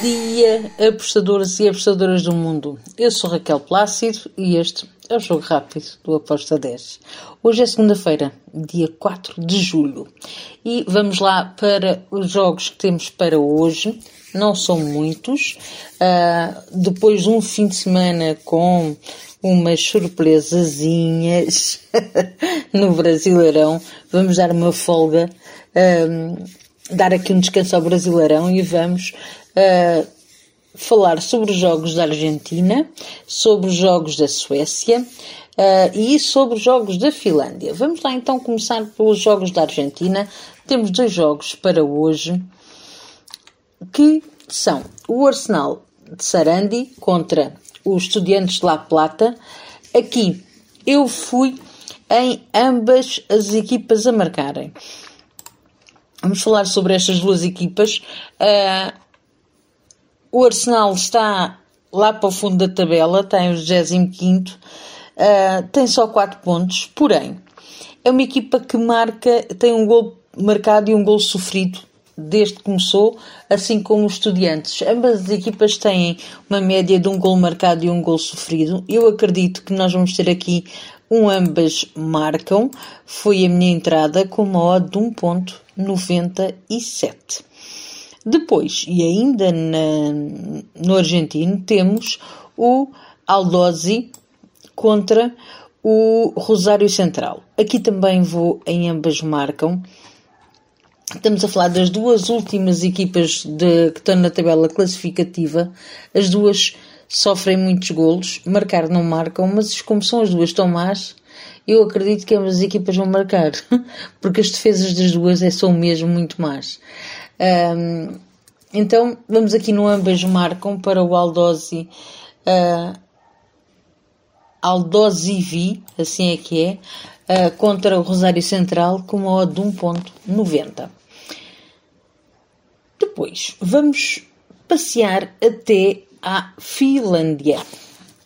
dia, apostadores e apostadoras do mundo. Eu sou Raquel Plácido e este é o Jogo Rápido do Aposta 10. Hoje é segunda-feira, dia 4 de julho. E vamos lá para os jogos que temos para hoje. Não são muitos. Uh, depois de um fim de semana com umas surpresazinhas no Brasileirão, vamos dar uma folga. Ah, dar aqui um descanso ao Brasileirão e vamos uh, falar sobre os jogos da Argentina, sobre os jogos da Suécia uh, e sobre os jogos da Finlândia. Vamos lá então começar pelos jogos da Argentina. Temos dois jogos para hoje que são o Arsenal de Sarandi contra os Estudiantes de La Plata. Aqui eu fui em ambas as equipas a marcarem. Vamos falar sobre estas duas equipas. Uh, o Arsenal está lá para o fundo da tabela, tem o 25, uh, tem só 4 pontos, porém, é uma equipa que marca, tem um gol marcado e um gol sofrido desde que começou, assim como os estudiantes. Ambas as equipas têm uma média de um gol marcado e um gol sofrido. Eu acredito que nós vamos ter aqui um ambas marcam. Foi a minha entrada com uma odd de 1.97. Depois, e ainda na, no argentino, temos o Aldozi contra o Rosário Central. Aqui também vou em ambas marcam. Estamos a falar das duas últimas equipas de, que estão na tabela classificativa. As duas sofrem muitos golos, marcar não marcam, mas como são as duas tão más, eu acredito que ambas as equipas vão marcar, porque as defesas das duas é, são mesmo muito más. Um, então, vamos aqui no ambas marcam para o Aldosi. Uh, Aldosi V, assim é que é, uh, contra o Rosário Central com uma odd de 1.90. Depois, vamos passear até à Finlândia.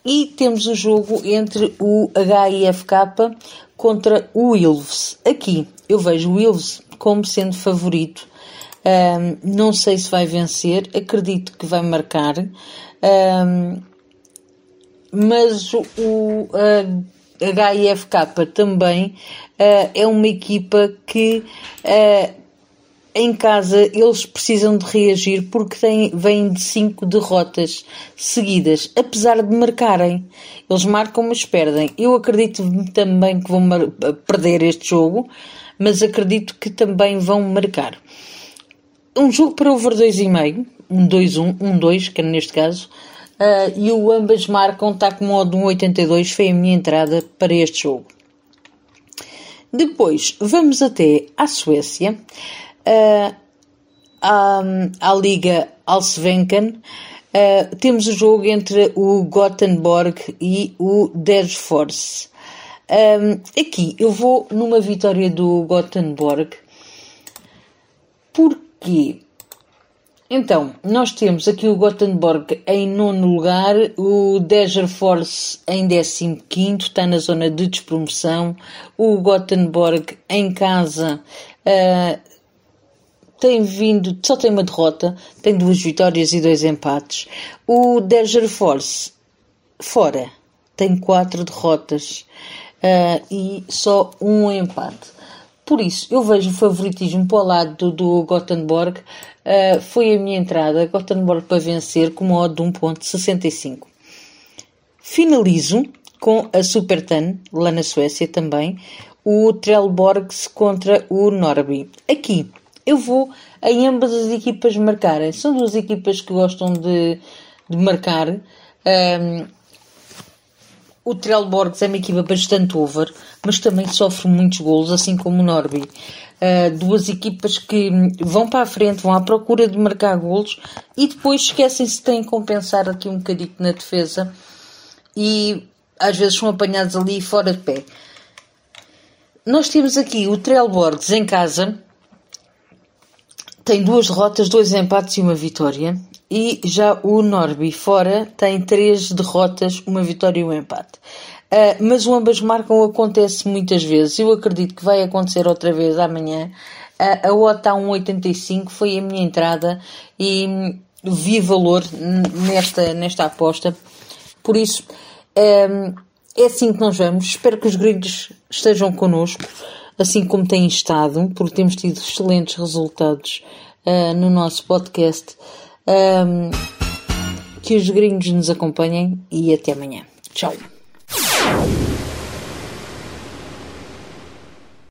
E temos o jogo entre o HIFK contra o Ilves. Aqui eu vejo o Ilves como sendo favorito. Um, não sei se vai vencer, acredito que vai marcar. Um, mas o uh, HIFK também uh, é uma equipa que uh, em casa eles precisam de reagir porque têm, vêm de cinco derrotas seguidas, apesar de marcarem. Eles marcam, mas perdem. Eu acredito também que vão perder este jogo, mas acredito que também vão marcar. Um jogo para over 2,5, um 2-1, um 2, que é neste caso, uh, e o ambas marcam, está com modo 1,82, foi a minha entrada para este jogo. Depois, vamos até à Suécia uh, à, à Liga Allsvenskan, uh, temos o jogo entre o Gothenburg e o Dersfors. Um, aqui eu vou numa vitória do Gothenburg. Porquê? Então, nós temos aqui o Gothenburg em nono lugar, o Degerfors em décimo quinto, está na zona de despromoção, o Gothenburg em casa uh, tem vindo, só tem uma derrota, tem duas vitórias e dois empates. O Deger Force, fora, tem quatro derrotas uh, e só um empate. Por isso, eu vejo o favoritismo para o lado do, do Gothenburg. Uh, foi a minha entrada, Gothenburg para vencer, com uma odd de 1.65. Finalizo com a Supertan, lá na Suécia também, o Trelborgs contra o Norby. Aqui, eu vou em ambas as equipas marcarem. São duas equipas que gostam de, de marcar. Um, o Trelborgs é uma equipa bastante over, mas também sofre muitos golos, assim como o Norby. Uh, duas equipas que vão para a frente, vão à procura de marcar golos e depois esquecem-se de compensar aqui um bocadinho na defesa e às vezes são apanhados ali fora de pé. Nós temos aqui o Trelborgs em casa, tem duas derrotas, dois empates e uma vitória. E já o Norby fora tem três derrotas, uma vitória e um empate. Uh, mas o ambas marcam acontece muitas vezes. Eu acredito que vai acontecer outra vez amanhã. A, a OTA 1,85 foi a minha entrada e vi valor nesta, nesta aposta. Por isso, é, é assim que nós vamos. Espero que os gringos estejam connosco, assim como têm estado, porque temos tido excelentes resultados uh, no nosso podcast. Um, que os gringos nos acompanhem e até amanhã. Tchau.